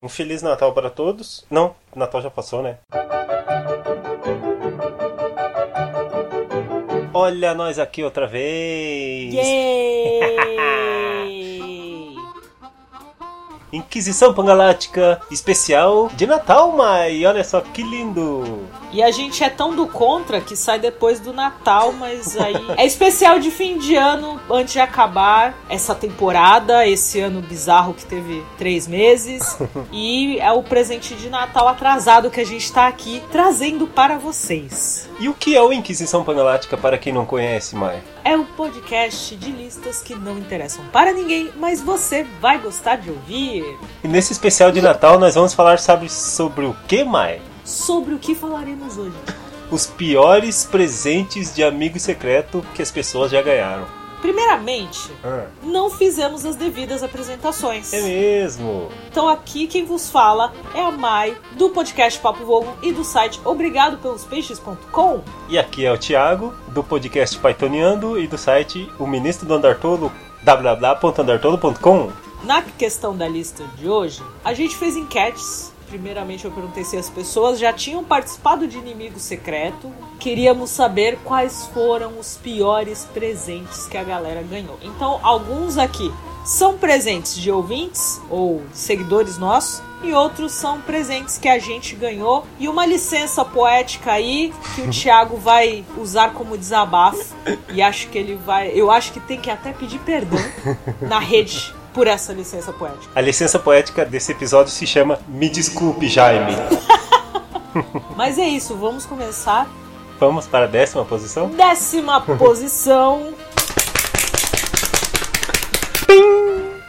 Um Feliz Natal para todos. Não, Natal já passou, né? Olha nós aqui outra vez! Inquisição Pangalática especial de Natal, Mai! Olha só que lindo! E a gente é tão do contra que sai depois do Natal, mas aí. é especial de fim de ano antes de acabar essa temporada, esse ano bizarro que teve três meses. e é o presente de Natal atrasado que a gente tá aqui trazendo para vocês. E o que é o Inquisição Pangalática para quem não conhece, Mai? É um podcast de listas que não interessam para ninguém, mas você vai gostar de ouvir. E nesse especial de Natal nós vamos falar sabe, sobre o que, Mai? Sobre o que falaremos hoje? Os piores presentes de amigo secreto que as pessoas já ganharam. Primeiramente, Ah, não fizemos as devidas apresentações. é mesmo! Então aqui quem vos fala é a Mai, do podcast Papo Vogo e do site obrigado pelos peixes.com. E aqui é o Thiago, do podcast Pythoniando e do site O Ministro do Andartolo, www.andartolo.com. Na questão da lista de hoje, a gente fez enquetes. Primeiramente eu perguntei se as pessoas já tinham participado de Inimigo Secreto. Queríamos saber quais foram os piores presentes que a galera ganhou. Então, alguns aqui são presentes de ouvintes ou seguidores nossos. E outros são presentes que a gente ganhou. E uma licença poética aí que o Thiago vai usar como desabafo. E acho que ele vai. Eu acho que tem que até pedir perdão na rede por essa licença poética. A licença poética desse episódio se chama Me Desculpe, Jaime. Mas é isso, vamos começar. Vamos para a décima posição? Décima posição.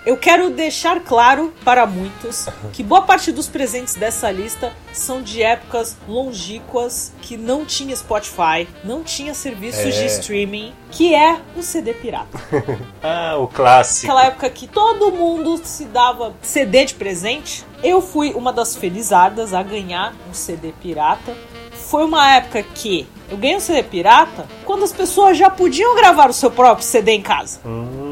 Eu quero deixar claro para muitos que boa parte dos presentes dessa lista são de épocas longínquas que não tinha Spotify, não tinha serviços É. de streaming, que é o CD pirata. Ah, o clássico. Aquela época que todo mundo se dava CD de presente. Eu fui uma das felizadas a ganhar um CD pirata. Foi uma época que eu ganhei um CD pirata quando as pessoas já podiam gravar o seu próprio CD em casa. Hum.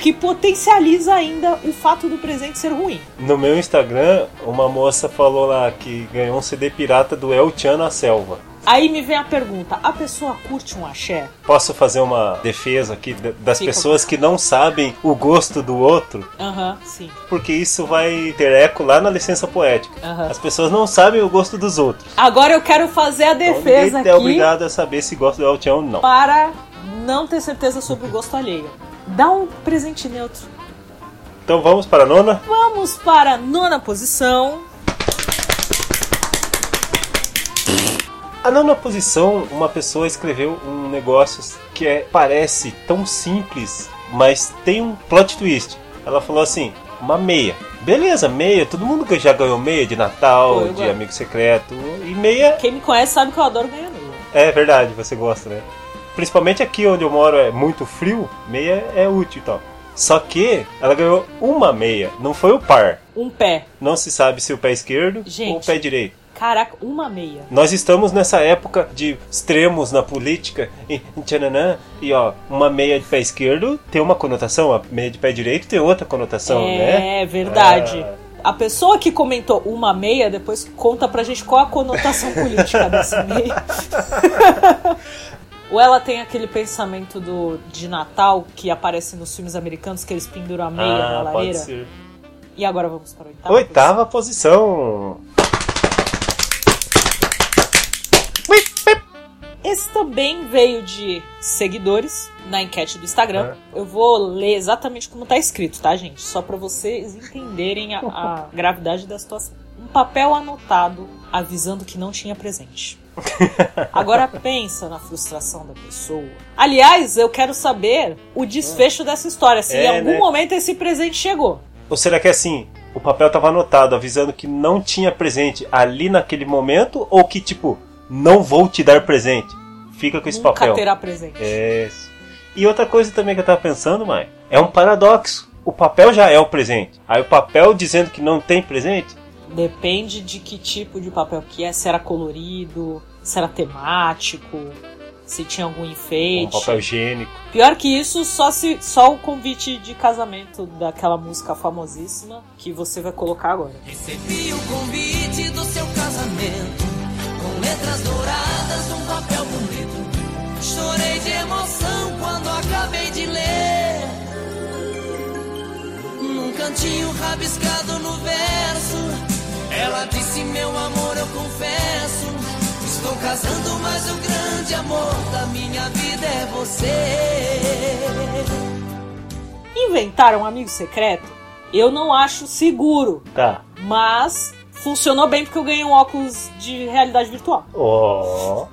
Que potencializa ainda o fato do presente ser ruim. No meu Instagram, uma moça falou lá que ganhou um CD pirata do El Chan na selva. Aí me vem a pergunta: a pessoa curte um axé? Posso fazer uma defesa aqui da- das Fica. pessoas que não sabem o gosto do outro? Aham, sim. Porque isso vai ter eco lá na licença poética. Aham. As pessoas não sabem o gosto dos outros. Agora eu quero fazer a Então defesa é aqui. obrigado a saber se gosta do El Chan ou não. para não ter certeza sobre o gosto alheio. Dá um presente neutro. Então vamos para a nona? Vamos para a nona posição. A nona posição, uma pessoa escreveu um negócio que é, parece tão simples, mas tem um plot twist. Ela falou assim: uma meia. Beleza, meia. Todo mundo que já ganhou meia de Natal, Pô, de gosto. amigo secreto. E meia Quem me conhece sabe que eu adoro ganhar meia. é verdade, você gosta, né? Principalmente aqui onde eu moro é muito frio, meia é útil e tal. Só que ela ganhou uma meia, não foi o par. Um pé. Não se sabe se o pé esquerdo Gente. ou o pé direito. Caraca, uma meia. Nós estamos nessa época de extremos na política e tchananã, e ó, uma meia de pé esquerdo tem uma conotação, a meia de pé direito tem outra conotação, né? é verdade. Ah. A pessoa que comentou uma meia, depois conta pra gente qual a conotação política dessa meia. Ou ela tem aquele pensamento do, de Natal que aparece nos filmes americanos que eles penduram a meia na Ah, pode lareira. ser. E agora vamos para a oitava. Oitava posição. Esse também veio de seguidores na enquete do Instagram. É. Eu vou ler exatamente como tá escrito, tá, gente? Só pra vocês entenderem a, a gravidade da situação. Um papel anotado avisando que não tinha presente. Agora pensa na frustração da pessoa. Aliás, eu quero saber o desfecho dessa história. Se É, em algum né? momento esse presente chegou. Ou será que é assim? O papel tava anotado avisando que não tinha presente ali naquele momento ou que tipo, não vou te dar presente. Fica com esse Nunca papel. terá presente. É. E outra coisa também que eu tava pensando, mãe, é um paradoxo. O papel já é o presente. Aí o papel dizendo que não tem presente, Depende de que tipo de papel que é, se era colorido, se era temático, se tinha algum enfeite. Um papel higiênico. Pior que isso, só, se, só o convite de casamento daquela música famosíssima que você vai colocar agora. Recebi o convite do seu casamento com letras douradas num papel bonito. Chorei de emoção quando acabei de ler. Num cantinho rabiscado no verso, ela disse: Meu amor, eu confesso. Estou casando, mas o grande amor da minha vida é você. Inventar um amigo secreto, eu não acho seguro, Tá. mas funcionou bem porque eu ganhei um óculos de realidade virtual. Ó.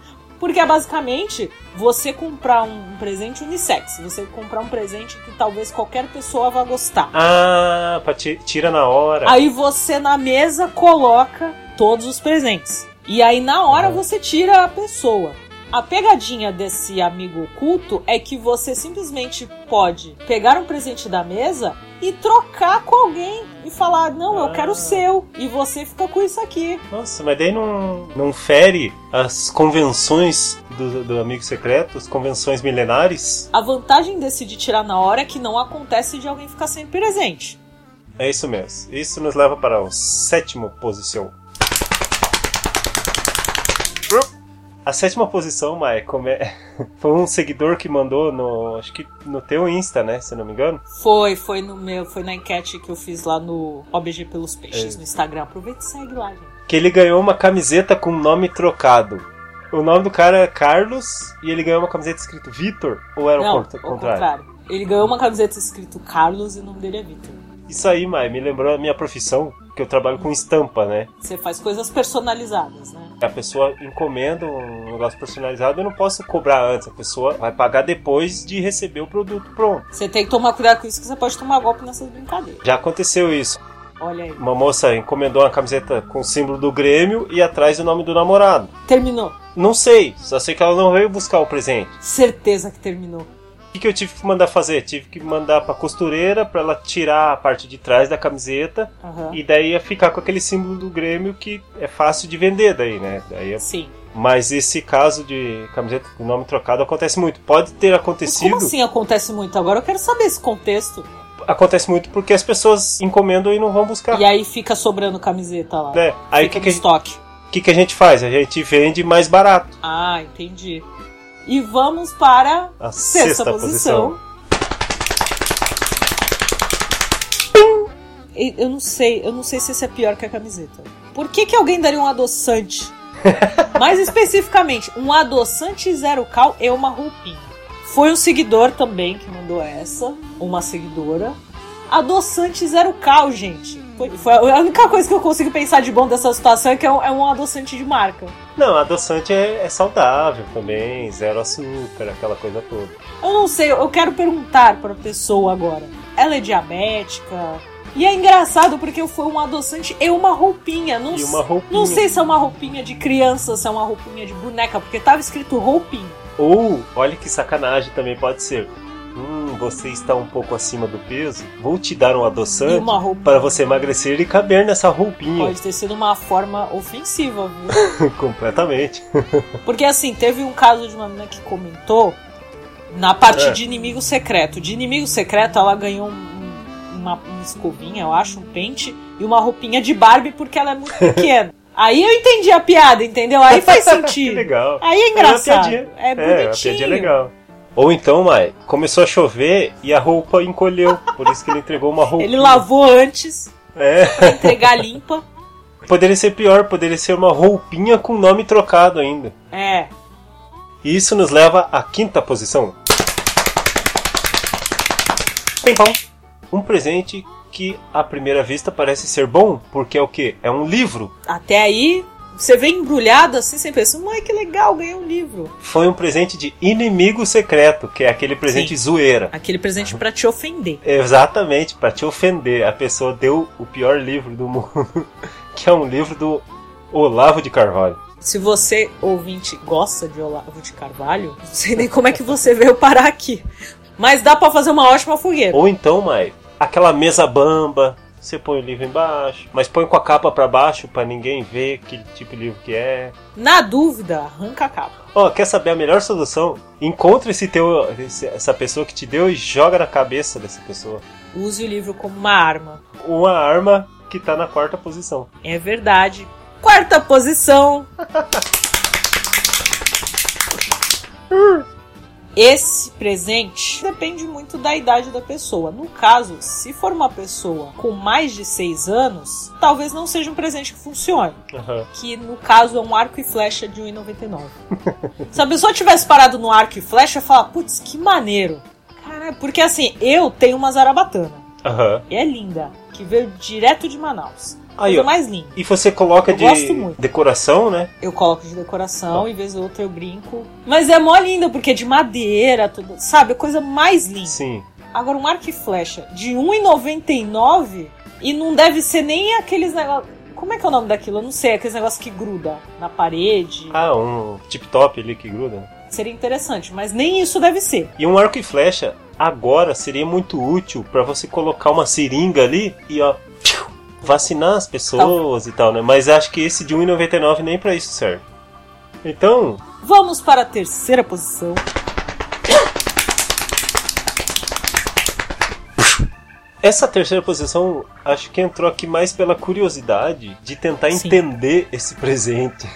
Porque é basicamente você comprar um presente unissex, você comprar um presente que talvez qualquer pessoa vá gostar. Ah, pra tira na hora. Aí você na mesa coloca todos os presentes. E aí na hora Uhum. você tira a pessoa. A pegadinha desse amigo oculto é que você simplesmente pode pegar um presente da mesa e trocar com alguém e falar: Não, eu Ah. quero o seu. E você fica com isso aqui. Nossa, mas daí não, não fere as convenções do, do amigo secreto, as convenções milenares? A vantagem desse de tirar na hora é que não acontece de alguém ficar sem presente. É isso mesmo. Isso nos leva para a sétima posição. A sétima posição, Maia, como é- foi um seguidor que mandou no. Acho que no teu Insta, né? Se não me engano. Foi, foi no meu, foi na enquete que eu fiz lá no OBG pelos Peixes É. no Instagram. Aproveita e segue lá, gente. Que ele ganhou uma camiseta com nome trocado. O nome do cara é Carlos e ele ganhou uma camiseta escrito Vitor? Ou era Não, o contrário? contrário. Ele ganhou uma camiseta escrito Carlos e o nome dele é Vitor. Isso aí, Maia, me lembrou a minha profissão, que eu trabalho com estampa, né? Você faz coisas personalizadas, né? A pessoa encomenda um negócio personalizado, eu não posso cobrar antes. A pessoa vai pagar depois de receber o produto pronto. Você tem que tomar cuidado com isso, que você pode tomar golpe nessas brincadeiras. Já aconteceu isso. Olha aí. Uma moça encomendou uma camiseta com o símbolo do Grêmio e atrás o nome do namorado. Terminou. Não sei, só sei que ela não veio buscar o presente. Certeza que terminou. O que, que eu tive que mandar fazer? Tive que mandar pra costureira pra ela tirar a parte de trás da camiseta Aham. e daí ia ficar com aquele símbolo do Grêmio que é fácil de vender daí, né? Daí é- Sim. Mas esse caso de camiseta com nome trocado acontece muito. Pode ter acontecido. como assim acontece muito? Agora eu quero saber esse contexto. Acontece muito porque as pessoas encomendam e não vão buscar. E aí fica sobrando camiseta lá. Né? Aí o fica que, que, a no gente- estoque. que, que a gente faz? A gente vende mais barato. Ah, entendi. E vamos para A sexta, sexta posição. E Eu não sei, eu não sei se esse é pior que a camiseta. Por que, que alguém daria um adoçante? Mais especificamente, um adoçante zero cal e uma roupinha. Foi um seguidor também que mandou essa, uma seguidora. Adoçante zero cal, gente. Foi, foi a única coisa que eu consigo pensar de bom dessa situação é que é um, é um adoçante de marca. Não, adoçante é, é saudável também, zero açúcar, aquela coisa toda. Eu não sei, eu quero perguntar pra pessoa agora. Ela é diabética? E é engraçado porque foi um adoçante e uma roupinha. Não, E uma roupinha. não sei se é uma roupinha de criança, se é uma roupinha de boneca, porque tava escrito roupinha. Ou, olha que sacanagem também pode ser. Você está um pouco acima do peso. Vou te dar um adoçante para você emagrecer e caber nessa roupinha. Pode ter sido uma forma ofensiva, viu? Completamente. Porque assim, teve um caso de uma menina que comentou na parte É. de inimigo secreto. De inimigo secreto, ela ganhou um- uma, uma escovinha, eu acho, um pente e uma roupinha de Barbie porque ela é muito pequena. Aí eu entendi a piada, entendeu? Aí faz sentido. legal. Aí é É engraçado. É, É, bonitinho. piadinha legal. Ou então, Mai, começou a chover e a roupa encolheu. Por isso que ele entregou uma roupa. Ele lavou antes É. pra entregar limpa. Poderia ser pior, poderia ser uma roupinha com nome trocado ainda. É. E isso nos leva à quinta posição. Pimpão. Um presente que à primeira vista parece ser bom, porque é o quê? É um livro. Até aí, você vem embrulhado assim, você pensa, ai que legal, ganhei um livro. Foi um presente de inimigo secreto, que é aquele presente Sim. zoeira. Aquele presente pra te ofender. Exatamente, pra te ofender. A pessoa deu o pior livro do mundo, que é um livro do Olavo de Carvalho. Se você, ouvinte, gosta de Olavo de Carvalho, não sei nem como é que você veio parar aqui. Mas dá pra fazer uma ótima fogueira. Ou então, Mai, aquela mesa bamba, você põe o livro embaixo, mas põe com a capa para baixo para ninguém ver que tipo de livro que é. Na dúvida, arranca a capa. Ó, oh, quer saber a melhor solução? Encontre esse teu, essa pessoa que te deu e joga na cabeça dessa pessoa. Use o livro como uma arma. Uma arma que tá na quarta posição. É verdade. Quarta posição. Esse presente depende muito da idade da pessoa. No caso, se for uma pessoa com mais de 6 anos, talvez não seja um presente que funcione. Uhum. Que no caso é um arco e flecha de 1,99. se a pessoa tivesse parado no arco e flecha, eu ia falar, putz, que maneiro. Cara, porque assim, eu tenho uma zarabatana. Uhum. E é linda. Que veio direto de Manaus. Aí, Coisa ó. mais linda. E você coloca Eu de decoração, né? Eu coloco de decoração, Tá. e vez ou outra eu brinco. Mas é mó linda, porque é de madeira, tudo. Sabe? É coisa mais linda. Sim. Agora, um arco e flecha de R$1,99 e não deve ser nem aqueles negócios. Como é que é o nome daquilo? Eu não sei, aqueles negócios que gruda na parede. Ah, um tip top ali que gruda. Seria interessante, mas nem isso deve ser. E um arco e flecha agora seria muito útil pra você colocar uma seringa ali e ó, vacinar as pessoas e tal, né? Mas acho que esse de 1,99 nem pra isso serve. Então, Vamos para a terceira posição. essa terceira posição acho que entrou aqui mais pela curiosidade de tentar Sim. entender esse presente.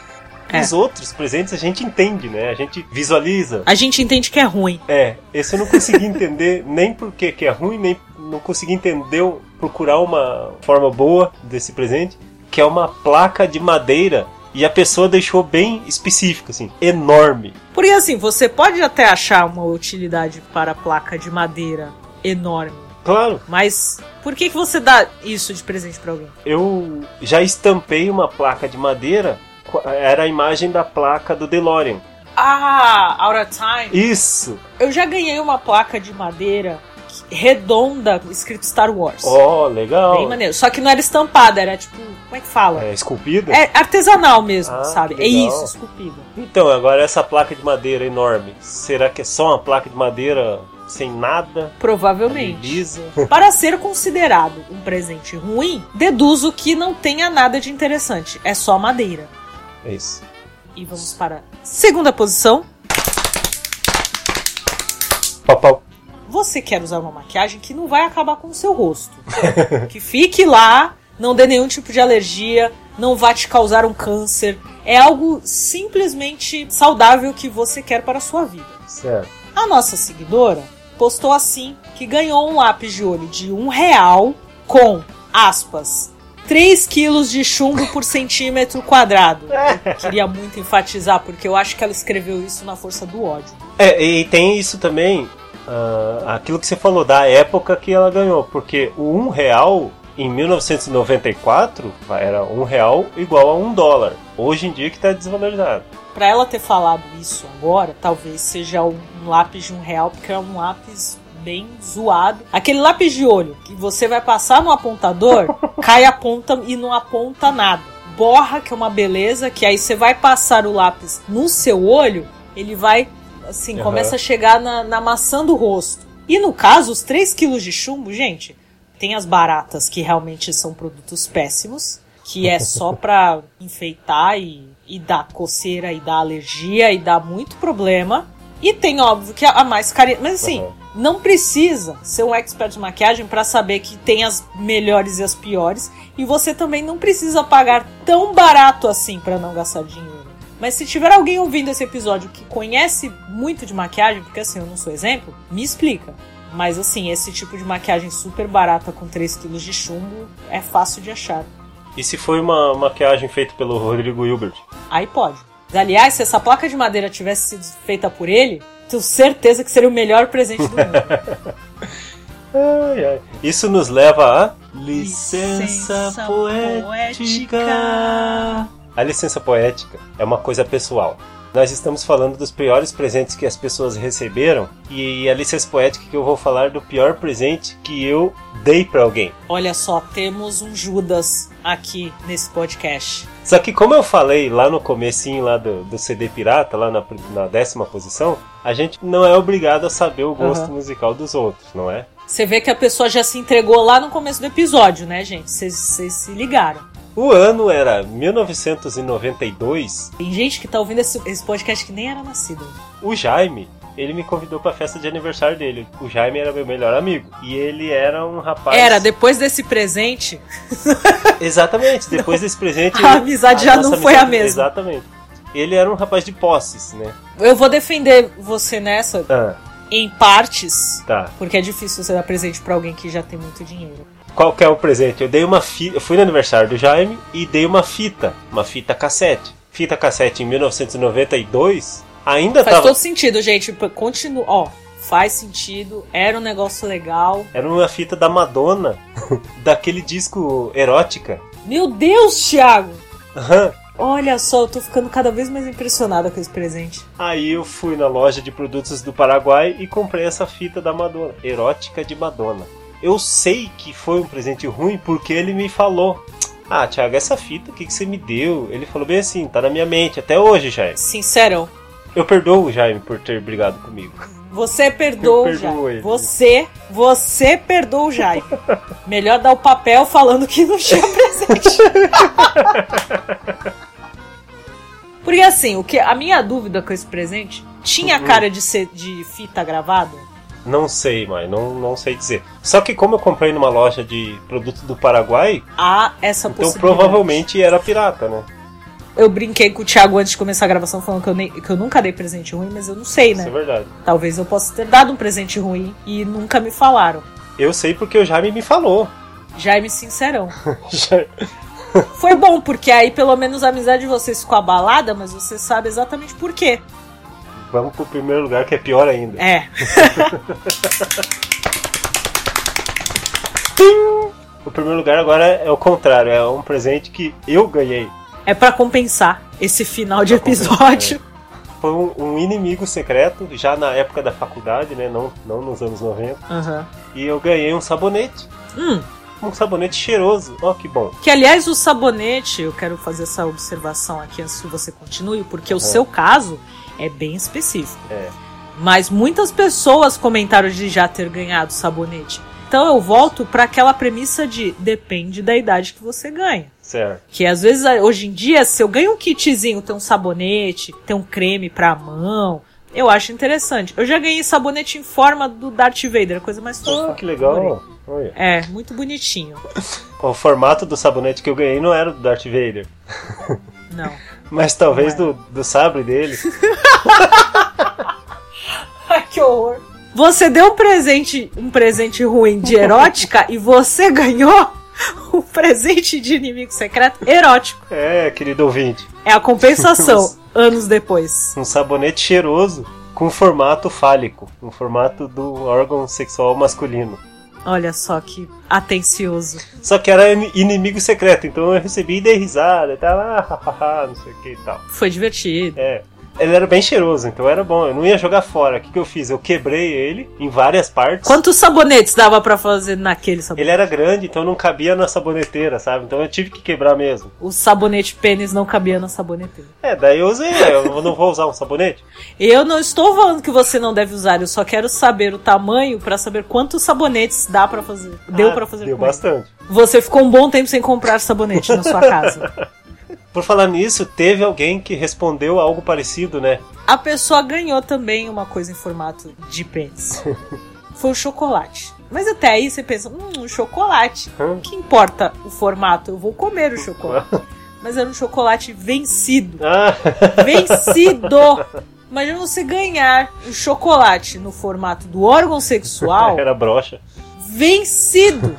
É. Os outros presentes a gente entende, né? A gente visualiza. A gente entende que é ruim. É, esse eu não consegui entender nem porque que é ruim, nem não consegui entender, procurar uma forma boa desse presente, que é uma placa de madeira e a pessoa deixou bem específico, assim, enorme. Porque assim, você pode até achar uma utilidade para a placa de madeira enorme. Claro, Mas por que, que você dá isso de presente para alguém? eu já estampei uma placa de madeira, era a imagem da placa do DeLorean. Ah, Out of Time. Isso! Eu já ganhei uma placa de madeira redonda escrito Star Wars. Ó, legal! Bem maneiro. Só que não era estampada, era tipo, como é que fala? É esculpida? É artesanal mesmo, Ah, sabe? É isso, esculpida. Então, agora essa placa de madeira enorme, será que é só uma placa de madeira sem nada? Provavelmente. Lisa? Para ser considerado um presente ruim, deduzo que não tenha nada de interessante. É só madeira. É isso. E vamos para a segunda posição. Pau, pau. Você quer usar uma maquiagem que não vai acabar com o seu rosto. que fique lá, não dê nenhum tipo de alergia, não vai te causar um câncer. É algo simplesmente saudável que você quer para a sua vida. Certo. A nossa seguidora postou assim que ganhou um lápis de olho de um real com, aspas, 3 quilos de chumbo por centímetro quadrado. Eu queria muito enfatizar, porque eu acho que ela escreveu isso na força do ódio. É, e tem isso também, ah, aquilo que você falou, da época que ela ganhou. Porque o um real em 1994 era um real igual a um dólar. Hoje em dia que está desvalorizado. Pra ela ter falado isso agora, talvez seja um lápis de um real, porque é um lápis bem zoado. Aquele lápis de olho que você vai passar no apontador, cai a ponta e não aponta nada. Borra, que é uma beleza, que aí você vai passar o lápis no seu olho, ele vai, assim, Aham. começa a chegar na, na maçã do rosto. E no caso, os 3 quilos de chumbo, gente, tem as baratas que realmente são produtos péssimos, que é só pra enfeitar e, e dar coceira e dar alergia e dar muito problema. E tem, óbvio, que a, a mais carinha. Mas assim, Uhum. Não precisa ser um expert de maquiagem pra saber que tem as melhores e as piores. E você também não precisa pagar tão barato assim pra não gastar dinheiro. Mas se tiver alguém ouvindo esse episódio que conhece muito de maquiagem, porque assim, eu não sou exemplo, me explica. Mas assim, esse tipo de maquiagem super barata com 3 kg de chumbo é fácil de achar. E se foi uma maquiagem feita pelo Rodrigo Hilbert? Aí pode. Aliás, se essa placa de madeira tivesse sido feita por ele, tenho certeza que seria o melhor presente do mundo. Ai, ai. Isso nos leva a. Licença, Licença poética. poética. A licença poética é uma coisa pessoal. Nós estamos falando dos piores presentes que as pessoas receberam e a licença poética que eu vou falar do pior presente que eu dei pra alguém. Olha só, temos um Judas aqui nesse podcast. Só que como eu falei lá no comecinho lá do, do CD Pirata, lá na, na décima posição, a gente não é obrigado a saber o gosto Aham. musical dos outros, não é? Você vê que a pessoa já se entregou lá no começo do episódio, né, gente? Vocês se ligaram. O ano era 1992. Tem gente que tá ouvindo esse, esse podcast que nem era nascido. O Jaime, ele me convidou pra festa de aniversário dele. O Jaime era meu melhor amigo. E ele era um rapaz. Era, depois desse presente. Exatamente, depois desse presente. A amizade já nossa não foi a amizade- mesma. Exatamente. Ele era um rapaz de posses, né? Eu vou defender você nessa Ah, em partes, tá. porque é difícil você dar presente pra alguém que já tem muito dinheiro. Qual que é o presente? Eu dei uma fita. Eu fui no aniversário do Jaime e dei uma fita. Uma fita cassete. Fita cassete em 1992. Ainda Faz tava. todo sentido, gente. Continua. Ó, faz sentido. Era um negócio legal. Era uma fita da Madonna. daquele disco erótica. Meu Deus, Thiago! Olha só, eu tô ficando cada vez mais impressionada com esse presente. Aí eu fui na loja de produtos do Paraguai e comprei essa fita da Madonna, erótica de Madonna. Eu sei que foi um presente ruim porque ele me falou: Ah, Thiago, essa fita, o que, que você me deu? Ele falou bem assim: tá na minha mente até hoje, Jaime. Sincerão. Eu perdoo o Jaime por ter brigado comigo. Você perdoa o Jaime. Você, você perdoa o Jaime. Melhor dar o papel falando que não tinha presente. Porque assim, o que a minha dúvida com esse presente tinha Uhum. cara de ser de fita gravada? Não sei, mãe, não, não sei dizer. Só que como eu comprei numa loja de produtos do Paraguai, Há essa então provavelmente era pirata, né? Eu brinquei com o Thiago antes de começar a gravação falando que eu, nem- que eu nunca dei presente ruim, mas eu não sei, Isso é né? verdade. Talvez eu possa ter dado um presente ruim e nunca me falaram. Eu sei porque o Jaime me falou. Jaime Sincerão. Foi bom, porque aí pelo menos a amizade de vocês ficou abalada, mas você sabe exatamente por quê. Vamos pro primeiro lugar que é pior ainda. É. O primeiro lugar agora é o contrário, é um presente que eu ganhei. É pra compensar esse final de episódio. Foi um, um inimigo secreto, já na época da faculdade, né? Não, não nos anos 90. Aham. E eu ganhei um sabonete. Hum, Um sabonete cheiroso. Ó, que bom. que aliás o sabonete, eu quero fazer essa observação aqui antes que você continue, porque o seu caso é bem específico. É. Mas muitas pessoas comentaram de já ter ganhado sabonete. Então eu volto pra aquela premissa de depende da idade que você ganha. Certo. Que às vezes, hoje em dia, se eu ganho um kitzinho, tem um sabonete, tem um creme pra mão, eu acho interessante. Eu já ganhei sabonete em forma do Darth Vader, a coisa mais fofa. Ah, que legal. Olha. É, muito bonitinho. O formato do sabonete que eu ganhei não era do Darth Vader. Não. Mas talvez Não do, do sabre dele. Ai, que horror. Você deu um presente, um presente ruim de erótica e você ganhou um presente de inimigo secreto erótico. É, querido ouvinte. É a compensação, anos depois. Um sabonete cheiroso com formato fálico. Um formato do órgão sexual masculino. Olha só que atencioso. Só que era in- inimigo secreto, então eu recebi e dei risada e tal, ah, hahaha, não sei o que e tal. Foi divertido. É. Ele era bem cheiroso, então era bom. Eu não ia jogar fora. O que, que eu fiz? Eu quebrei ele em várias partes. Quantos sabonetes dava pra fazer naquele sabonete? Ele era grande, então não cabia na saboneteira, sabe? Então eu tive que quebrar mesmo. O sabonete pênis não cabia na saboneteira. É, daí eu usei. Eu não vou usar um sabonete? Eu não estou falando que você não deve usar, eu só quero saber o tamanho pra saber quantos sabonetes dá pra fazer. Deu Ah, pra fazer Deu com ele. bastante. Você ficou um bom tempo sem comprar sabonete na sua casa. Por falar nisso, teve alguém que respondeu algo parecido, né? A pessoa ganhou também uma coisa em formato de pênis. Foi o chocolate. Mas até aí você pensa, hum, um chocolate. Hum. O que importa o formato? Eu vou comer o chocolate. Mas era um chocolate vencido. Ah, Vencido! Imagina você ganhar um chocolate no formato do órgão sexual era brocha. vencido.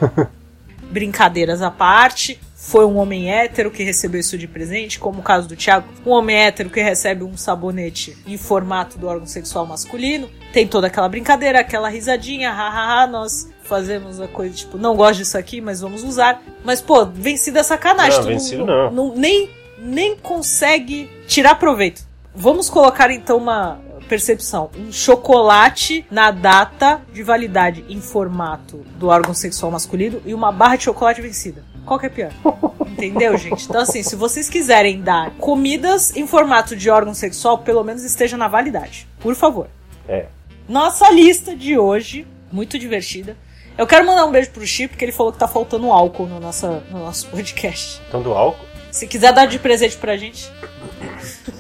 Brincadeiras à parte, foi um homem hétero que recebeu isso de presente, como o caso do Thiago, um homem hétero que recebe um sabonete em formato do órgão sexual masculino. Tem toda aquela brincadeira, aquela risadinha, hahaha, nós fazemos a coisa tipo, não gosto disso aqui, mas vamos usar. Mas pô, vencido é sacanagem, Não, vencido não. nem nem consegue tirar proveito. Vamos colocar então uma percepção. Um chocolate na data de validade em formato do órgão sexual masculino e uma barra de chocolate vencida. Qual que é pior? Entendeu, gente? Então, assim, se vocês quiserem dar comidas em formato de órgão sexual, pelo menos esteja na validade. Por favor. É. Nossa lista de hoje, muito divertida. Eu quero mandar um beijo pro Chi, porque ele falou que tá faltando álcool no, nossa, no nosso podcast. Então do álcool. Se quiser dar de presente pra gente.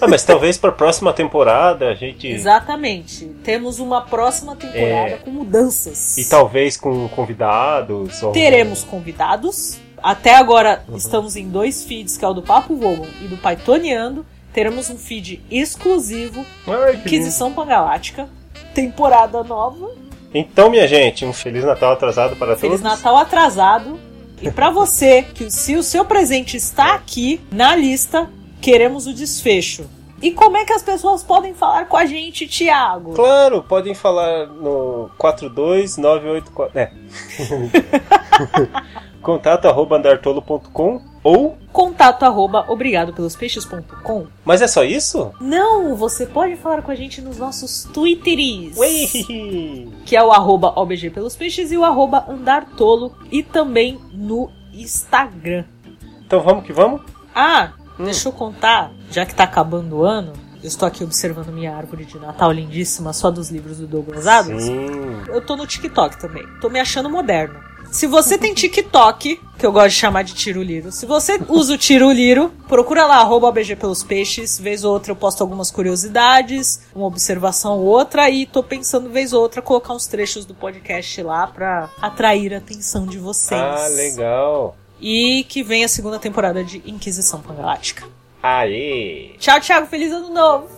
Ah, mas talvez pra próxima temporada a gente. Exatamente. Temos uma próxima temporada É. com mudanças. E talvez com convidados. Ou... Teremos convidados. Até agora Uhum. estamos em dois feeds, que é o do Papo Vogon e do Pythoniando. Teremos um feed exclusivo, Ai. Inquisição Pangalática. Temporada nova. Então, minha gente, um Feliz Natal atrasado para Feliz todos. Natal atrasado. E pra você, que se o seu presente está aqui na lista, queremos o desfecho. E como é que as pessoas podem falar com a gente, Thiago? Claro, podem falar no 42984. É. Contato arroba andartolo.com ou. Contato arroba obrigadopelospeixes.com Mas é só isso? Não, você pode falar com a gente nos nossos Twitteries. Ui! Que é o arroba OBG pelos peixes e o arroba andartolo. E também no Instagram. Então vamos que vamos? Ah, Hum. deixa eu contar, já que tá acabando o ano, eu estou aqui observando minha árvore de Natal lindíssima, só dos livros do Douglas Adams. Sim. Eu tô no TikTok também. Tô me achando moderno. Se você tem TikTok, que eu gosto de chamar de Tiruliro, se você usa o Tiruliro, procura lá, arroba OBG pelos peixes. Vez ou outra eu posto algumas curiosidades, uma observação ou outra, e tô pensando, vez ou outra, colocar uns trechos do podcast lá pra atrair a atenção de vocês. Ah, legal. E que vem a segunda temporada de Inquisição Pangalática. Aê! Tchau, Thiago. Feliz ano novo!